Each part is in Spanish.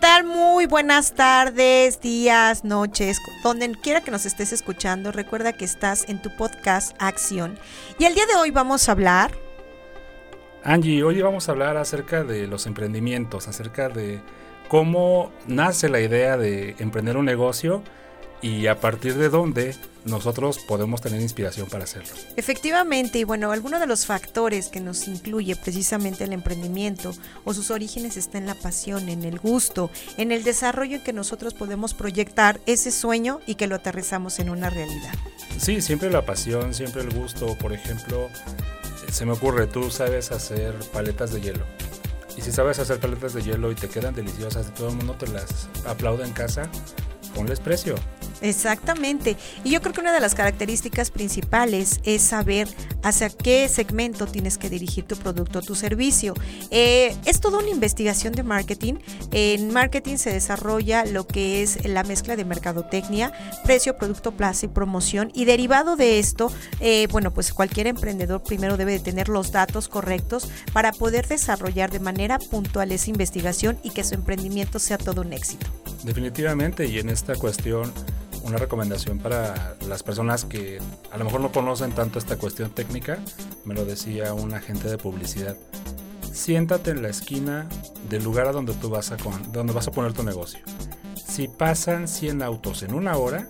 Tal? Muy buenas tardes, días, noches, donde quiera que nos estés escuchando. Recuerda que estás en tu podcast Acción. Y el día de hoy vamos a hablar... Angie, hoy vamos a hablar acerca de los emprendimientos, acerca de cómo nace la idea de emprender un negocio y a partir de dónde nosotros podemos tener inspiración para hacerlo. Efectivamente, y bueno, alguno de los factores que nos incluye precisamente el emprendimiento o sus orígenes está en la pasión, en el gusto, en el desarrollo en que nosotros podemos proyectar ese sueño y que lo aterrizamos en una realidad. Sí, siempre la pasión, siempre el gusto. Por ejemplo, se me ocurre, tú sabes hacer paletas de hielo. Y si sabes hacer paletas de hielo y te quedan deliciosas y todo el mundo te las aplaude en casa, ponles precio. Exactamente. Y yo creo que una de las características principales es saber hacia qué segmento tienes que dirigir tu producto o tu servicio. Eh, es toda una investigación de marketing. En marketing se desarrolla lo que es la mezcla de mercadotecnia, precio, producto, plaza y promoción. Y derivado de esto, eh, bueno, pues cualquier emprendedor primero debe de tener los datos correctos para poder desarrollar de manera puntual esa investigación y que su emprendimiento sea todo un éxito. Definitivamente, y en esta cuestión una recomendación para las personas que a lo mejor no conocen tanto esta cuestión técnica, me lo decía un agente de publicidad. Siéntate en la esquina del lugar a donde tú vas a, donde vas a poner tu negocio. Si pasan 100 autos en una hora,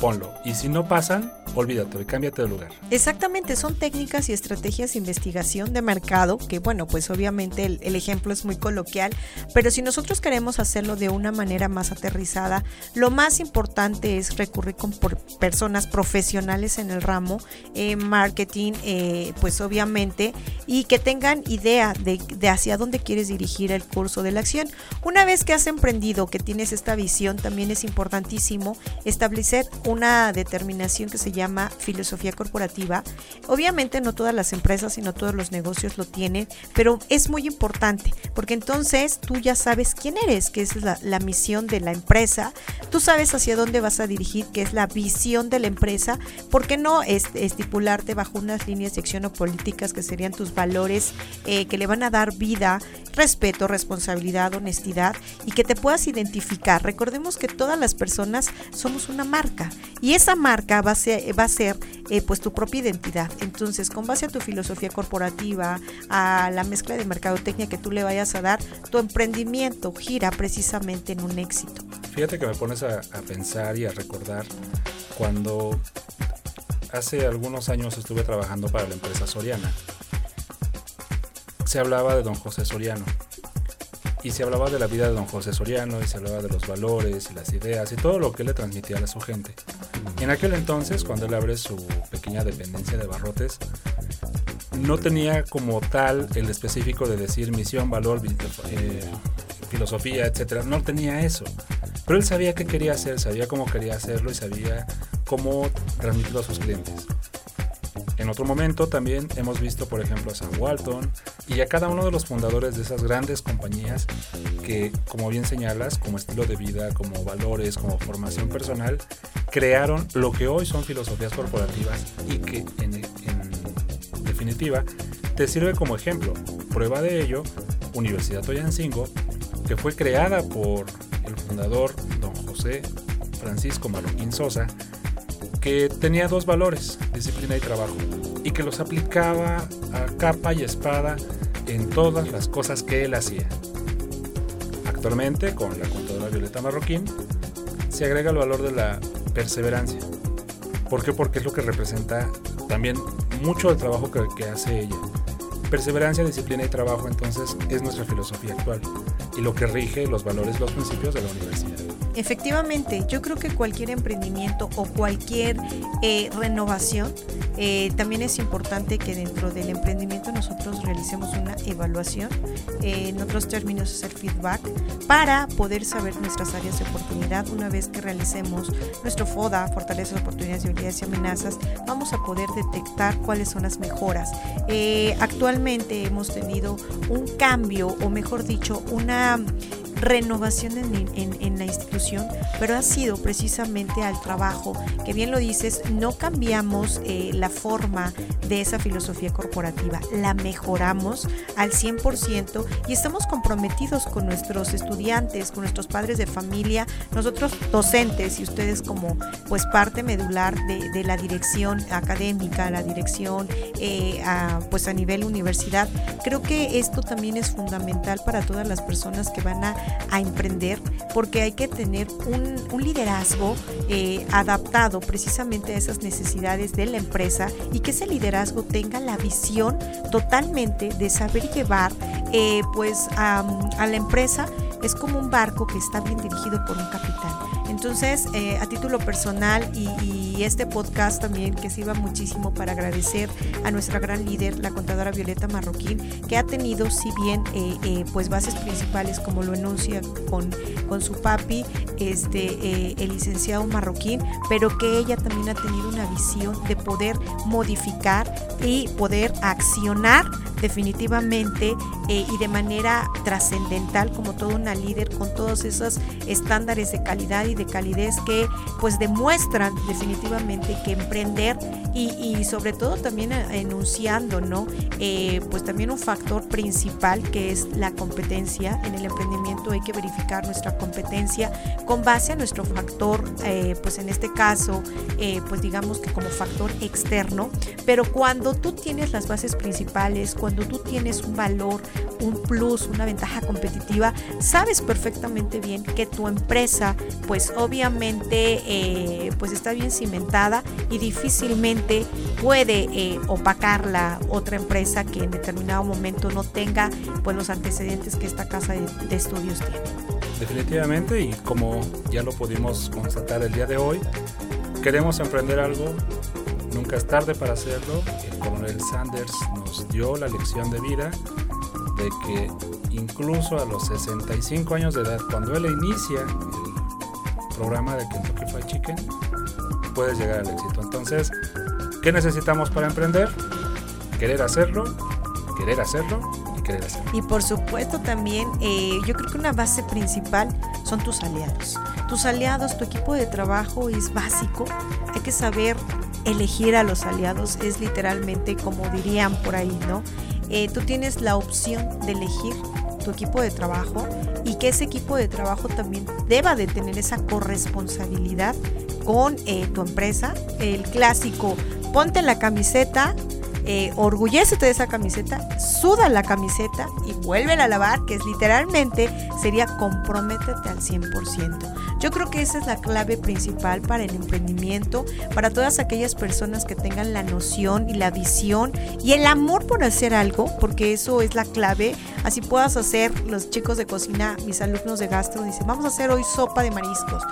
ponlo. Y si no pasan, olvídate, cámbiate de lugar. Exactamente, son técnicas y estrategias de investigación de mercado, que bueno, pues obviamente el, ejemplo es muy coloquial, pero si nosotros queremos hacerlo de una manera más aterrizada, lo más importante es recurrir con personas profesionales en el ramo, eh, marketing, eh, pues obviamente, y que tengan idea de, de hacia dónde quieres dirigir el curso de la acción. Una vez que has emprendido, que tienes esta visión, también es importantísimo establecer una determinación que se llama filosofía corporativa. Obviamente no todas las empresas y no todos los negocios lo tienen, pero es muy importante porque entonces tú ya sabes quién eres, que es la, la misión de la empresa, tú sabes hacia dónde vas a dirigir, que es la visión de la empresa, ¿por qué no estipularte bajo unas líneas de acción o políticas que serían tus valores eh, que le van a dar vida, respeto, responsabilidad, honestidad y que te puedas identificar? Recordemos que todas las personas somos una marca y esa marca va a ser, va a ser eh, pues tu propia identidad. Entonces, con base a tu filosofía corporativa, a la mezcla de mercadotecnia que tú le vayas a dar, tu emprendimiento gira precisamente en un éxito. Fíjate que me pones a, a pensar y a recordar cuando hace algunos años estuve trabajando para la empresa Soriana. Se hablaba de don José Soriano y se hablaba de la vida de don José Soriano y se hablaba de los valores y las ideas y todo lo que le transmitía a su gente. En aquel entonces, cuando él abre su pequeña dependencia de barrotes, no tenía como tal el específico de decir misión, valor, eh, filosofía, etcétera. No tenía eso. Pero él sabía qué quería hacer, sabía cómo quería hacerlo y sabía cómo transmitirlo a sus clientes. En otro momento también hemos visto, por ejemplo, a Sam Walton y a cada uno de los fundadores de esas grandes compañías que, como bien señalas, como estilo de vida, como valores, como formación personal, crearon lo que hoy son filosofías corporativas y que en, definitiva te sirve como ejemplo. Prueba de ello, Universidad Toyancingo, que fue creada por el fundador don José Francisco Marroquín Sosa, que tenía dos valores, disciplina y trabajo, y que los aplicaba a capa y espada en todas las cosas que él hacía. Actualmente, con la contadora Violeta Marroquín, se agrega el valor de la perseverancia. ¿Por qué? Porque es lo que representa también mucho del trabajo que, que hace ella. Perseverancia, disciplina y trabajo entonces es nuestra filosofía actual y lo que rige los valores, los principios de la universidad. Efectivamente, yo creo que cualquier emprendimiento o cualquier eh, renovación Eh, también es importante que dentro del emprendimiento nosotros realicemos una evaluación, eh, en otros términos hacer feedback, para poder saber nuestras áreas de oportunidad. Una vez que realicemos nuestro FODA, fortalezas, oportunidades, debilidades y amenazas, vamos a poder detectar cuáles son las mejoras. Actualmente hemos tenido un cambio, o mejor dicho, una renovación en, la institución, pero ha sido precisamente al trabajo, que bien lo dices, no cambiamos eh, la forma de esa filosofía corporativa, la mejoramos al 100% y estamos comprometidos con nuestros estudiantes, con nuestros padres de familia, nosotros docentes y ustedes como pues parte medular de, la dirección académica, la dirección eh, pues a nivel universidad. Creo que esto también es fundamental para todas las personas que van a a emprender porque hay que tener un, liderazgo eh, adaptado precisamente a esas necesidades de la empresa y que ese liderazgo tenga la visión totalmente de saber llevar eh, pues a, la empresa. Es como un barco que está bien dirigido por un capitán. Entonces, eh, a título personal y, este podcast también que sirva muchísimo para agradecer a nuestra gran líder, la contadora Violeta Marroquín, que ha tenido, si bien, eh, eh, pues bases principales como lo enuncia con, con su papi, este, el licenciado Marroquín, pero que ella también ha tenido una visión de poder modificar y poder accionar definitivamente y de manera trascendental como toda una líder con todos esos estándares de calidad y de calidez que pues demuestran definitivamente que emprender y, sobre todo también enunciando, ¿no? Eh, pues también un factor principal que es la competencia. En el emprendimiento hay que verificar nuestra competencia con base a nuestro factor, eh, pues en este caso, eh, pues digamos que como factor externo, pero cuando tú tienes las bases principales, cuando tú tienes un valor, un plus, una ventaja competitiva, sabes perfectamente bien que tu empresa, pues obviamente, pues está bien cimentada y difícilmente puede eh, opacar la otra empresa que en determinado momento no tenga pues los antecedentes que esta casa de, estudios tiene. Definitivamente y como ya lo pudimos constatar el día de hoy, queremos emprender algo, nunca es tarde para hacerlo. El coronel Sanders nos dio la lección de vida de que incluso a los 65 años de edad, cuando él inicia el programa de Kentucky Fried Chicken, puedes llegar al éxito. Entonces, ¿Qué necesitamos para emprender? Querer hacerlo, querer hacerlo y querer hacerlo. Y por supuesto también, eh, yo creo que una base principal son tus aliados. Tus aliados, tu equipo de trabajo es básico. Hay que saber elegir a los aliados. Es literalmente como dirían por ahí, ¿no? Eh, tú tienes la opción de elegir tu equipo de trabajo y que ese equipo de trabajo también deba de tener esa corresponsabilidad con eh, tu empresa. El clásico ponte la camiseta, eh, orgullécete de esa camiseta, suda la camiseta y vuelve a lavar, que es literalmente sería comprométete al 100%. Yo creo que esa es la clave principal para el emprendimiento, para todas aquellas personas que tengan la noción y la visión y el amor por hacer algo, porque eso es la clave. Así puedas hacer, los chicos de cocina, mis alumnos de gastro dicen, vamos a hacer hoy sopa de mariscos.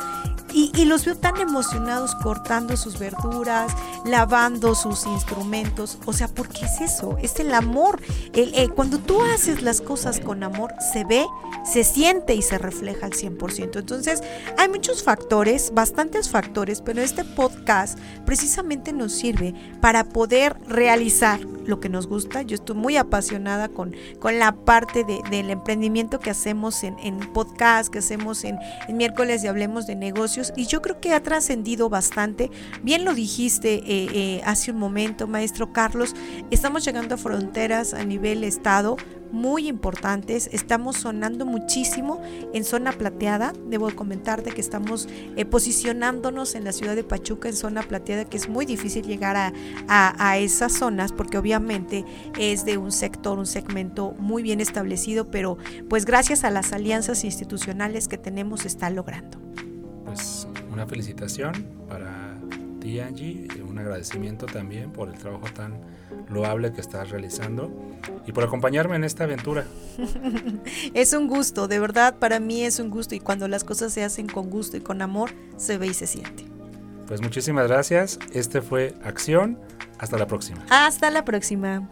Y, los veo tan emocionados cortando sus verduras, lavando sus instrumentos. O sea, ¿por qué es eso? Es el amor. El, cuando tú haces las cosas con amor, se ve, se siente y se refleja al 100%. Entonces, hay muchos factores, bastantes factores, pero este podcast precisamente nos sirve para poder realizar lo que nos gusta. Yo estoy muy apasionada con, con la parte del emprendimiento que hacemos en, en podcast, que hacemos en, en miércoles y hablemos de negocios. Y yo creo que ha trascendido bastante. Bien lo dijiste eh, eh, hace un momento, maestro Carlos. Estamos llegando a fronteras a nivel estado muy importantes. Estamos sonando muchísimo en zona plateada. Debo comentarte que estamos eh, posicionándonos en la ciudad de Pachuca en zona plateada, que es muy difícil llegar a, a, esas zonas porque obviamente es de un sector, un segmento muy bien establecido, pero pues gracias a las alianzas institucionales que tenemos está logrando. Una felicitación para ti Angie, un agradecimiento también por el trabajo tan loable que estás realizando y por acompañarme en esta aventura. es un gusto, de verdad para mí es un gusto y cuando las cosas se hacen con gusto y con amor, se ve y se siente. Pues muchísimas gracias. Este fue Acción. Hasta la próxima. Hasta la próxima.